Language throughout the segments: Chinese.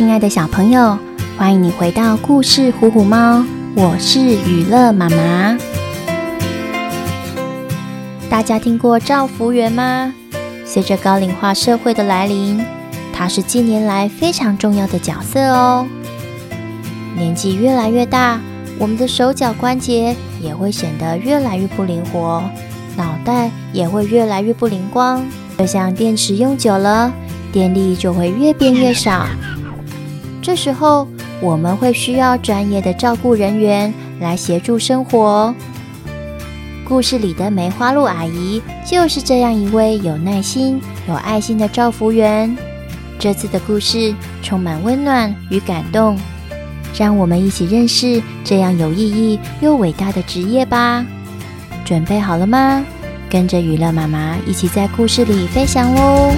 亲爱的小朋友，欢迎你回到故事《虎虎猫》，我是娱乐妈妈。大家听过照服员吗？随着高龄化社会的来临，它是近年来非常重要的角色哦。年纪越来越大，我们的手脚关节也会显得越来越不灵活，脑袋也会越来越不灵光，就像电池用久了，电力就会越变越少。这时候，我们会需要专业的照顾人员来协助生活。故事里的梅花鹿阿姨就是这样一位有耐心、有爱心的照服员。这次的故事充满温暖与感动。让我们一起认识这样有意义又伟大的职业吧！准备好了吗？跟着娱乐妈妈一起在故事里飞翔喽！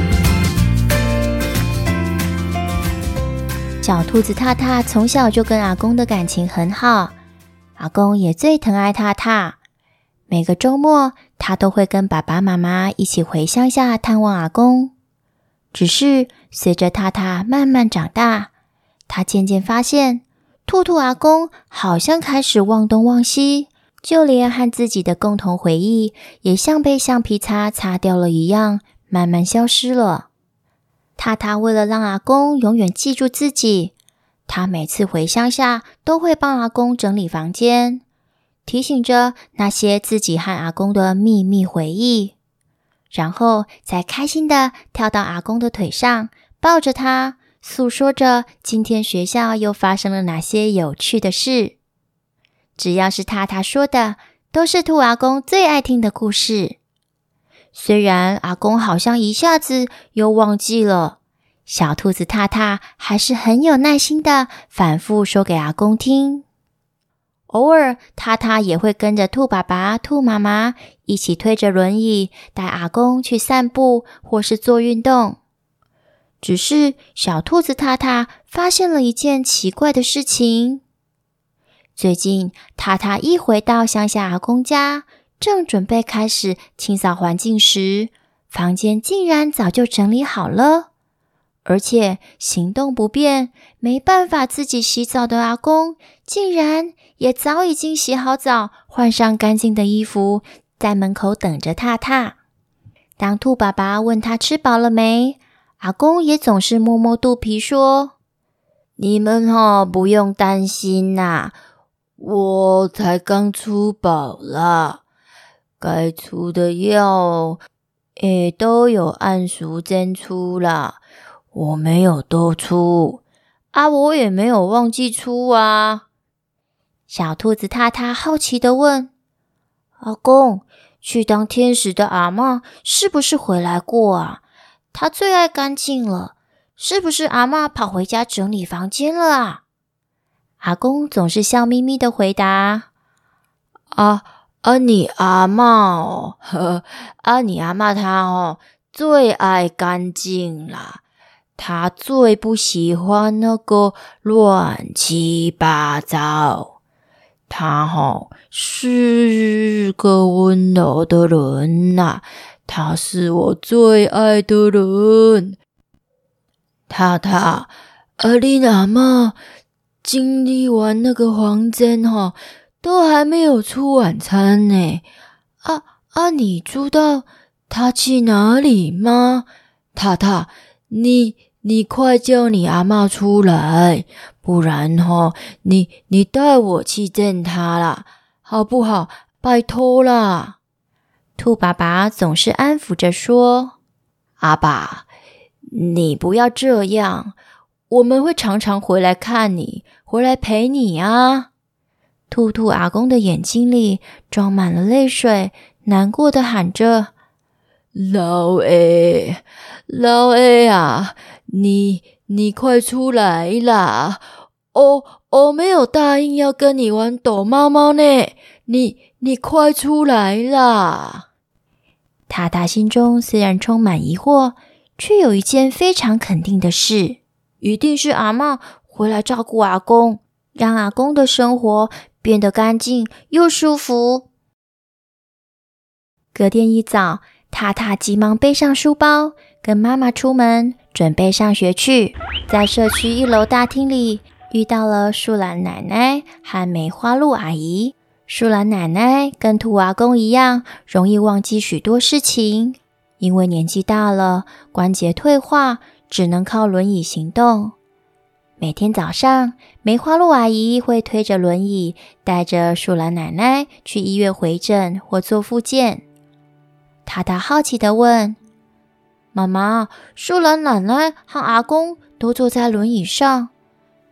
小兔子踏踏从小就跟阿公的感情很好，阿公也最疼爱踏踏。每个周末，他都会跟爸爸妈妈一起回乡下探望阿公。只是随着踏踏慢慢长大，他渐渐发现。兔兔阿公好像开始忘东忘西，就连和自己的共同回忆也像被橡皮擦擦掉了一样，慢慢消失了。獭獭为了让阿公永远记住自己，他每次回乡下都会帮阿公整理房间，提醒着那些自己和阿公的秘密回忆，然后再开心的跳到阿公的腿上，抱着他。诉说着今天学校又发生了哪些有趣的事。只要是獭獭说的，都是兔阿公最爱听的故事。虽然阿公好像一下子又忘记了，小兔子獭獭还是很有耐心的反复说给阿公听。偶尔，獭獭也会跟着兔爸爸、兔妈妈一起推着轮椅带阿公去散步或是做运动。只是小兔子獭獭发现了一件奇怪的事情。最近，獭獭一回到乡下阿公家，正准备开始清扫环境时，房间竟然早就整理好了，而且行动不便、没办法自己洗澡的阿公，竟然也早已经洗好澡，换上干净的衣服，在门口等着踏踏。当兔爸爸问他吃饱了没？阿公也总是摸摸肚皮说：“你们哈不用担心呐，我才刚出饱啦，该出的药也都有按时间出啦，我没有多出啊，我也没有忘记出啊。”小兔子獭獭好奇地问：“阿公，去当天使的阿妈是不是回来过啊？”他最爱干净了，是不是阿妈跑回家整理房间了啊？阿公总是笑眯眯的回答：“啊啊，你阿嬷哦，呵，啊，你阿嬷她哦，最爱干净啦，她最不喜欢那个乱七八糟。她哦，是个温柔的人呐。”他是我最爱的人，獭獭，阿丽阿嬷经历完那个房间哈，都还没有出晚餐呢。啊啊，你知道他去哪里吗？塔塔，你你快叫你阿妈出来，不然哈，你你带我去见他啦，好不好？拜托啦。兔爸爸总是安抚着说：“阿爸，你不要这样，我们会常常回来看你，回来陪你啊。”兔兔阿公的眼睛里装满了泪水，难过的喊着：“老二，老二啊，你你快出来啦！我我没有答应要跟你玩躲猫猫呢，你你快出来啦！”塔塔心中虽然充满疑惑，却有一件非常肯定的事：一定是阿嬷回来照顾阿公，让阿公的生活变得干净又舒服。隔天一早，塔塔急忙背上书包，跟妈妈出门准备上学去，在社区一楼大厅里遇到了树懒奶奶和梅花鹿阿姨。树懒奶奶跟兔阿公一样，容易忘记许多事情，因为年纪大了，关节退化，只能靠轮椅行动。每天早上，梅花鹿阿姨会推着轮椅，带着树懒奶奶去医院回诊或做复健。塔塔好奇地问：“妈妈，树懒奶奶和阿公都坐在轮椅上，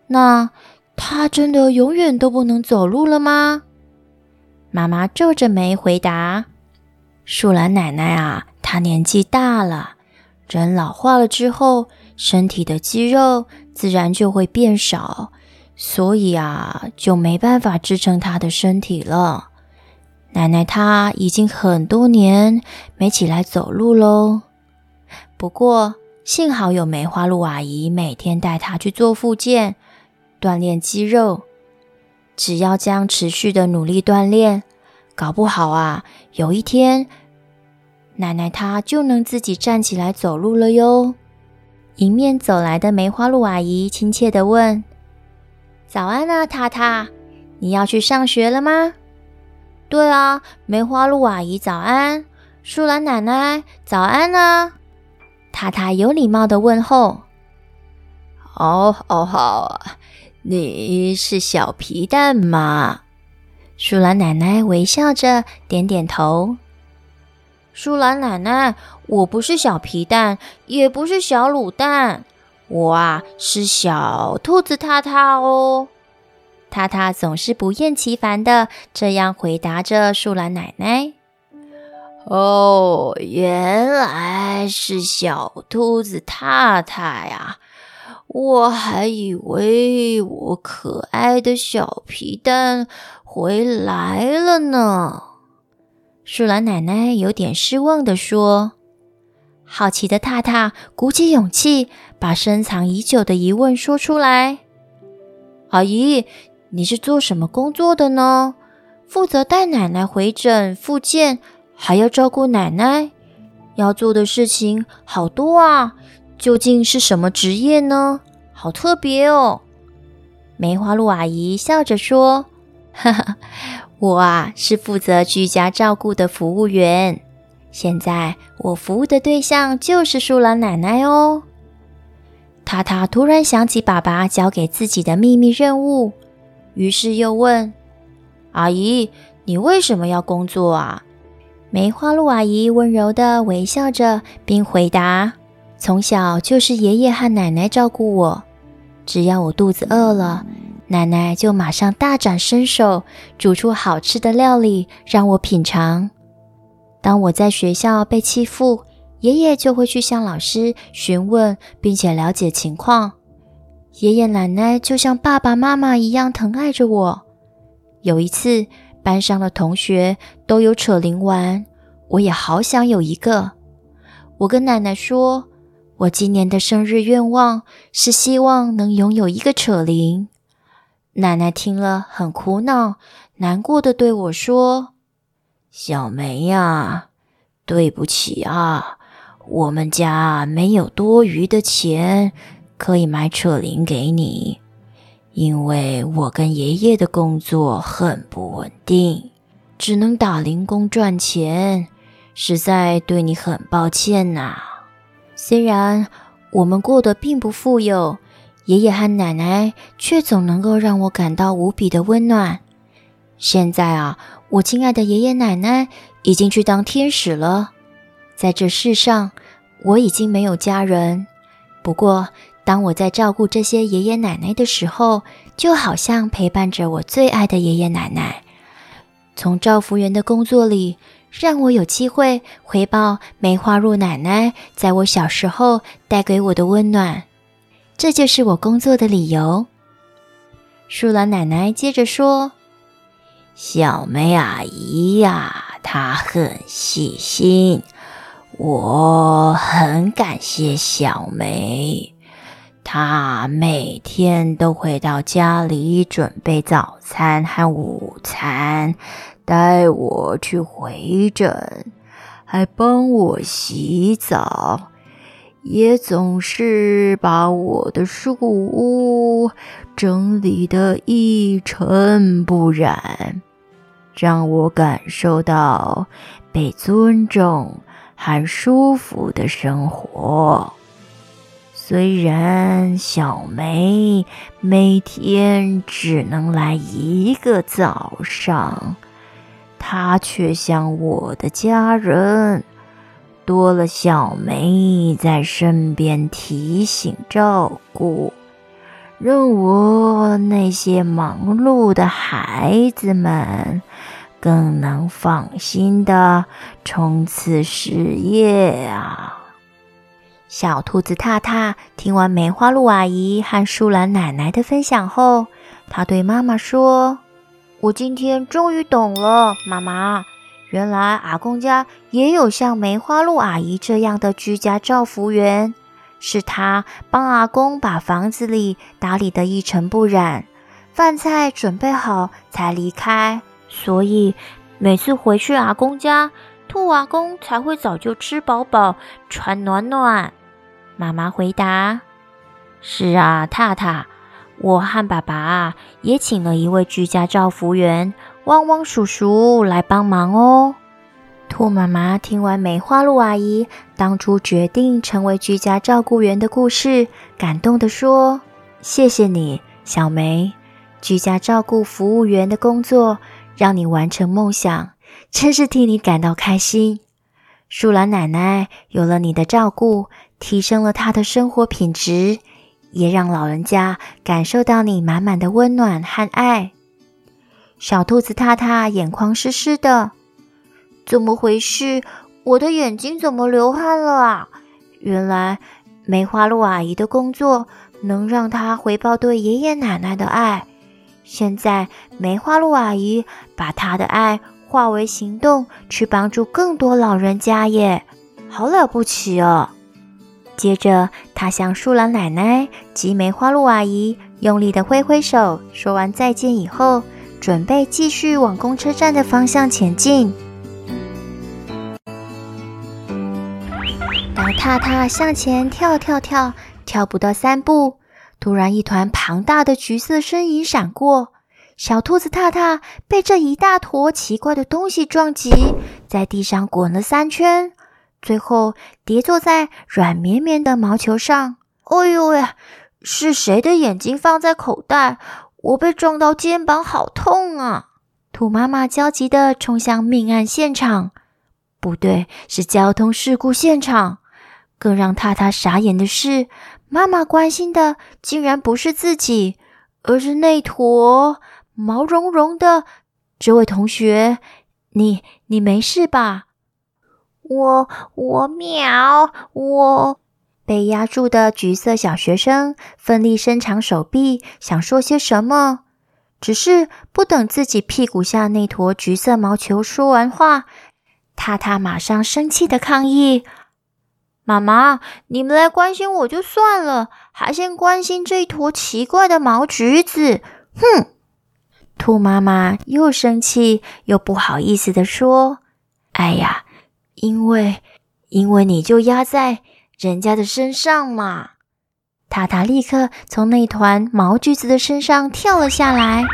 那他真的永远都不能走路了吗？”妈妈皱着眉回答：“树懒奶奶啊，她年纪大了，人老化了之后，身体的肌肉。”自然就会变少，所以啊，就没办法支撑他的身体了。奶奶她已经很多年没起来走路喽。不过幸好有梅花鹿阿姨每天带她去做复健，锻炼肌肉。只要这样持续的努力锻炼，搞不好啊，有一天奶奶她就能自己站起来走路了哟。迎面走来的梅花鹿阿姨亲切地问：“早安啊，塔塔，你要去上学了吗？”“对啊，梅花鹿阿姨早安，树懒奶奶早安啊！”塔塔有礼貌地问候。“哦哦好，你是小皮蛋吗？”树懒奶奶微笑着点点头。树懒奶奶，我不是小皮蛋，也不是小卤蛋，我啊是小兔子塔塔哦。塔塔总是不厌其烦地这样回答着树懒奶奶。哦，原来是小兔子塔塔呀，我还以为我可爱的小皮蛋回来了呢。树懒奶奶有点失望地说：“好奇的塔塔鼓起勇气，把深藏已久的疑问说出来。阿姨，你是做什么工作的呢？负责带奶奶回诊复健，还要照顾奶奶，要做的事情好多啊！究竟是什么职业呢？好特别哦！”梅花鹿阿姨笑着说：“哈哈。”我啊，是负责居家照顾的服务员。现在我服务的对象就是树懒奶奶哦。塔塔突然想起爸爸交给自己的秘密任务，于是又问：“阿姨，你为什么要工作啊？”梅花鹿阿姨温柔地微笑着，并回答：“从小就是爷爷和奶奶照顾我，只要我肚子饿了。”奶奶就马上大展身手，煮出好吃的料理让我品尝。当我在学校被欺负，爷爷就会去向老师询问，并且了解情况。爷爷奶奶就像爸爸妈妈一样疼爱着我。有一次，班上的同学都有扯铃玩，我也好想有一个。我跟奶奶说，我今年的生日愿望是希望能拥有一个扯铃。奶奶听了很苦恼，难过的对我说：“小梅呀，对不起啊，我们家没有多余的钱可以买扯铃给你，因为我跟爷爷的工作很不稳定，只能打零工赚钱，实在对你很抱歉呐。虽然我们过得并不富有。”爷爷和奶奶却总能够让我感到无比的温暖。现在啊，我亲爱的爷爷奶奶已经去当天使了。在这世上，我已经没有家人。不过，当我在照顾这些爷爷奶奶的时候，就好像陪伴着我最爱的爷爷奶奶。从照服员的工作里，让我有机会回报梅花鹿奶奶在我小时候带给我的温暖。这就是我工作的理由。树懒奶奶接着说：“小梅阿姨呀，她很细心，我很感谢小梅。她每天都会到家里准备早餐和午餐，带我去回诊，还帮我洗澡。”也总是把我的树屋整理得一尘不染，让我感受到被尊重和舒服的生活。虽然小梅每天只能来一个早上，她却像我的家人。多了小梅在身边提醒照顾，让我那些忙碌的孩子们更能放心的冲刺事业啊！小兔子踏踏听完梅花鹿阿姨和树懒奶奶的分享后，她对妈妈说：“我今天终于懂了，妈妈。”原来阿公家也有像梅花鹿阿姨这样的居家照服员，是她帮阿公把房子里打理得一尘不染，饭菜准备好才离开。所以每次回去阿公家，兔阿公才会早就吃饱饱、穿暖暖。妈妈回答：“是啊，踏踏，我和爸爸也请了一位居家照服员。”汪汪叔叔来帮忙哦！兔妈妈听完梅花鹿阿姨当初决定成为居家照顾员的故事，感动地说：“谢谢你，小梅，居家照顾服务员的工作让你完成梦想，真是替你感到开心。树懒奶奶有了你的照顾，提升了她的生活品质，也让老人家感受到你满满的温暖和爱。”小兔子踏踏眼眶湿湿的，怎么回事？我的眼睛怎么流汗了啊？原来梅花鹿阿姨的工作能让她回报对爷爷奶奶的爱。现在梅花鹿阿姨把她的爱化为行动，去帮助更多老人家耶，好了不起哦！接着，她向树懒奶奶及梅花鹿阿姨用力的挥挥手，说完再见以后。准备继续往公车站的方向前进。当踏踏向前跳跳跳，跳不到三步，突然一团庞大的橘色身影闪过，小兔子踏踏被这一大坨奇怪的东西撞击，在地上滚了三圈，最后跌坐在软绵绵的毛球上。哎呦喂，是谁的眼睛放在口袋？我被撞到肩膀，好痛啊！兔妈妈焦急地冲向命案现场，不对，是交通事故现场。更让踏踏傻眼的是，妈妈关心的竟然不是自己，而是那坨毛茸茸的。这位同学，你你没事吧？我我喵我。被压住的橘色小学生奋力伸长手臂，想说些什么，只是不等自己屁股下那坨橘色毛球说完话，踏踏马上生气的抗议：“妈妈，你们来关心我就算了，还先关心这一坨奇怪的毛橘子！”哼！兔妈妈又生气又不好意思的说：“哎呀，因为因为你就压在。”人家的身上嘛，塔塔立刻从那团毛橘子的身上跳了下来。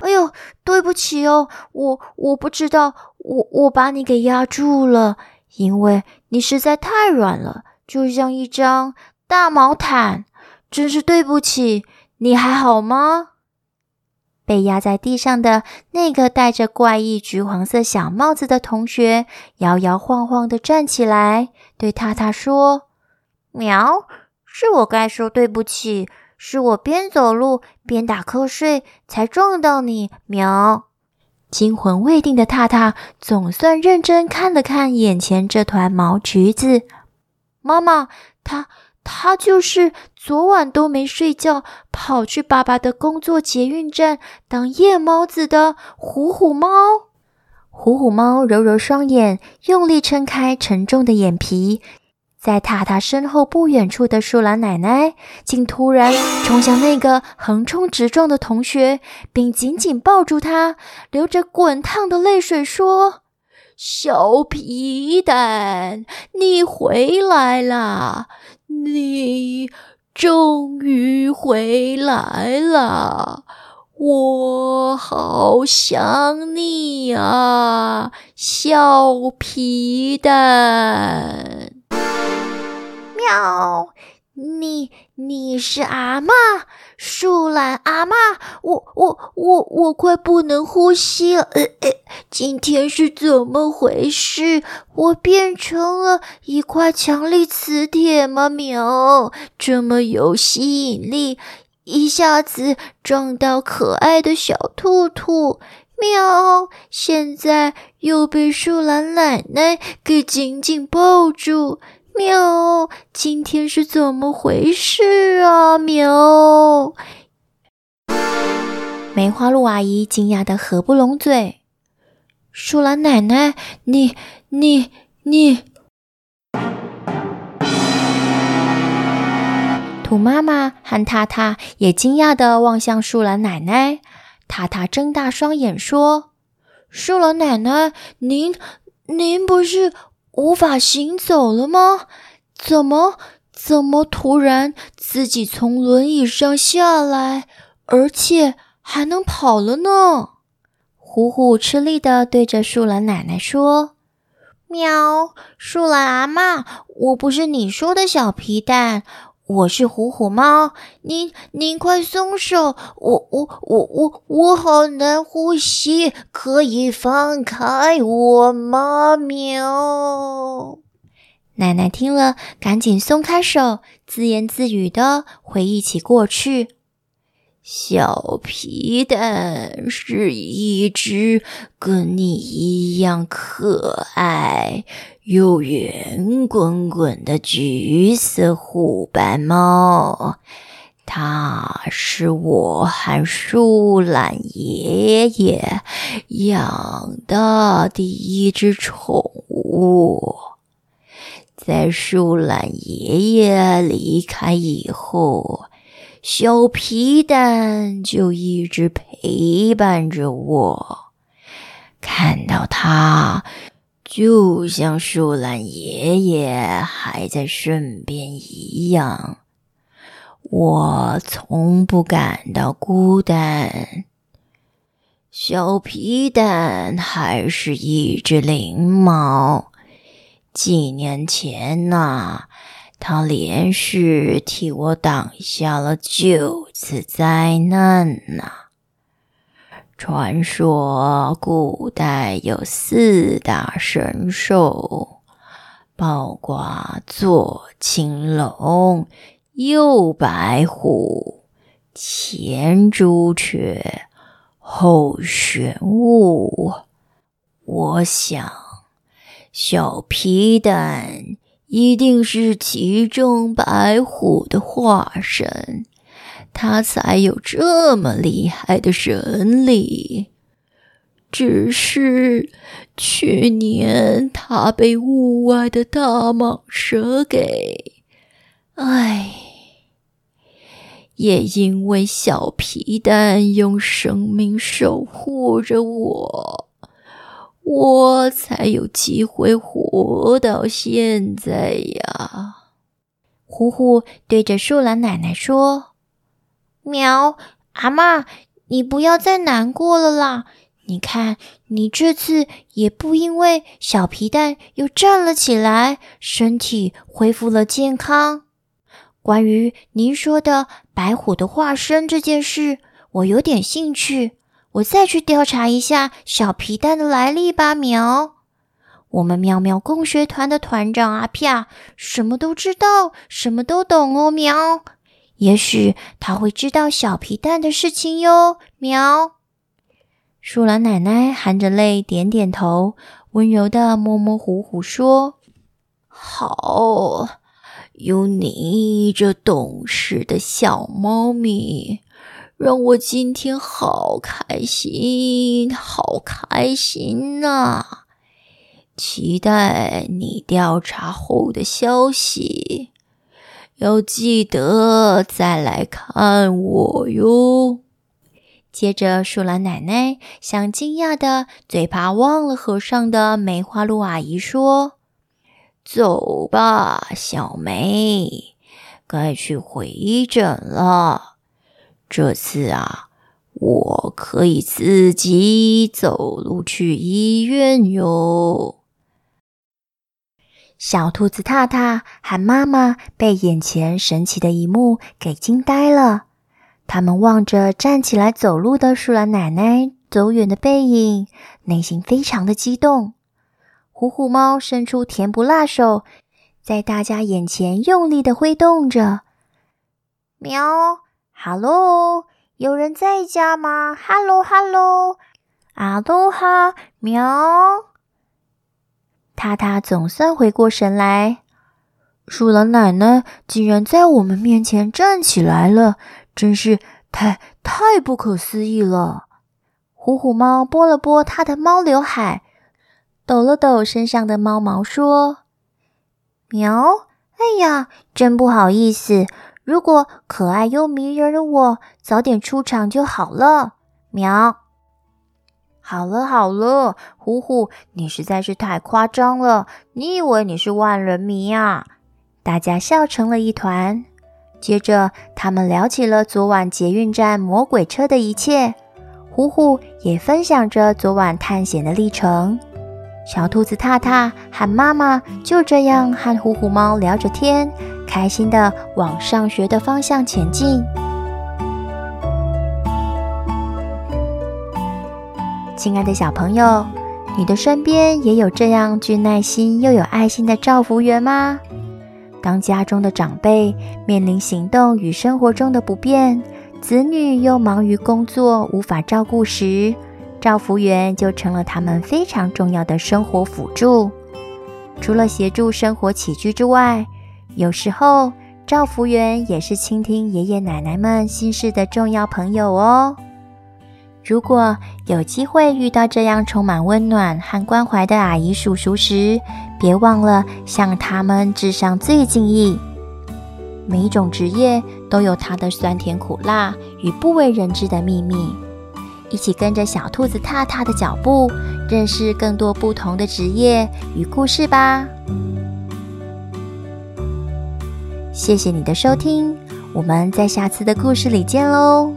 哎呦，对不起哦，我我不知道，我我把你给压住了，因为你实在太软了，就像一张大毛毯，真是对不起。你还好吗？被压在地上的那个戴着怪异橘黄色小帽子的同学，摇摇晃晃地站起来，对踏踏说：“喵，是我该说对不起，是我边走路边打瞌睡才撞到你。”喵。惊魂未定的踏踏总算认真看了看眼前这团毛橘子。妈妈，他。他就是昨晚都没睡觉，跑去爸爸的工作捷运站当夜猫子的虎虎猫。虎虎猫揉揉双眼，用力撑开沉重的眼皮，在塔塔身后不远处的树懒奶奶竟突然冲向那个横冲直撞的同学，并紧紧抱住他，流着滚烫的泪水说：“小皮蛋，你回来啦！你终于回来了，我好想你啊，小皮蛋。喵。你你是阿嬷，树懒阿嬷，我我我我快不能呼吸了，呃呃，今天是怎么回事？我变成了一块强力磁铁吗？喵，这么有吸引力，一下子撞到可爱的小兔兔，喵，现在又被树懒奶奶给紧紧抱住。喵，今天是怎么回事啊？喵！梅花鹿阿姨惊讶的合不拢嘴。树懒奶奶，你、你、你……兔妈妈和塔塔也惊讶的望向树懒奶奶。塔塔睁大双眼说：“树懒奶奶，您、您不是……”无法行走了吗？怎么怎么突然自己从轮椅上下来，而且还能跑了呢？虎虎吃力的对着树懒奶奶说：“喵，树懒阿妈，我不是你说的小皮蛋。”我是虎虎猫，您您快松手，我我我我我好难呼吸，可以放开我吗？喵！奶奶听了，赶紧松开手，自言自语的回忆起过去。小皮蛋是一只跟你一样可爱又圆滚滚的橘色虎斑猫。它是我和树懒爷爷养的第一只宠物。在树懒爷爷离开以后，小皮蛋就一直陪伴着我，看到它，就像树懒爷爷还在身边一样，我从不感到孤单。小皮蛋还是一只灵猫，几年前呢。他连续替我挡下了九次灾难呢。传说古代有四大神兽，包括左青龙、右白虎、前朱雀、后玄武。我想，小皮蛋。一定是其中白虎的化身，他才有这么厉害的神力。只是去年他被屋外的大蟒蛇给……唉，也因为小皮蛋用生命守护着我。我才有机会活到现在呀！虎虎对着树懒奶奶说：“喵，阿嬷，你不要再难过了啦！你看，你这次也不因为小皮蛋又站了起来，身体恢复了健康。关于您说的白虎的化身这件事，我有点兴趣。”我再去调查一下小皮蛋的来历吧，喵！我们喵喵共学团的团长阿飘什么都知道，什么都懂哦，喵！也许他会知道小皮蛋的事情哟，喵！树懒奶奶含着泪点点头，温柔的摸摸虎虎说：“好，有你这懂事的小猫咪。”让我今天好开心，好开心呐！期待你调查后的消息，要记得再来看我哟。接着，树懒奶奶向惊讶的、嘴巴忘了合上的梅花鹿阿姨说：“走吧，小梅，该去回诊了。这次啊，我可以自己走路去医院哟。”小兔子踏踏和妈妈被眼前神奇的一幕给惊呆了。他们望着站起来走路的树懒奶奶走远的背影，内心非常的激动。虎虎猫伸出甜不辣手，在大家眼前用力的挥动着。喵，哈喽，有人在家吗？哈喽，哈喽，阿罗哈，喵。獭獭总算回过神来，树懒奶奶竟然在我们面前站起来了。真是太太不可思议了！虎虎猫拨了拨它的猫刘海，抖了抖身上的猫毛，说：“喵，哎呀，真不好意思。如果可爱又迷人的我早点出场就好了。”喵。好了好了，虎虎，你实在是太夸张了。你以为你是万人迷啊？大家笑成了一团。接着，他们聊起了昨晚捷运站魔鬼车的一切。虎虎也分享着昨晚探险的历程。小兔子踏踏和妈妈就这样和虎虎猫聊着天，开心地往上学的方向前进。亲爱的小朋友，你的身边也有这样具耐心又有爱心的照服员吗？当家中的长辈面临行动与生活中的不便，子女又忙于工作无法照顾时，照服员就成了他们非常重要的生活辅助。除了协助生活起居之外，有时候照服员也是倾听爷爷奶奶们心事的重要朋友哦。如果有机会遇到这样充满温暖和关怀的阿姨叔叔时，别忘了向他们致上最敬意。每一种职业都有它的酸甜苦辣与不为人知的秘密。一起跟着小兔子踏踏的脚步，认识更多不同的职业与故事吧。谢谢你的收听，我们在下次的故事里见喽。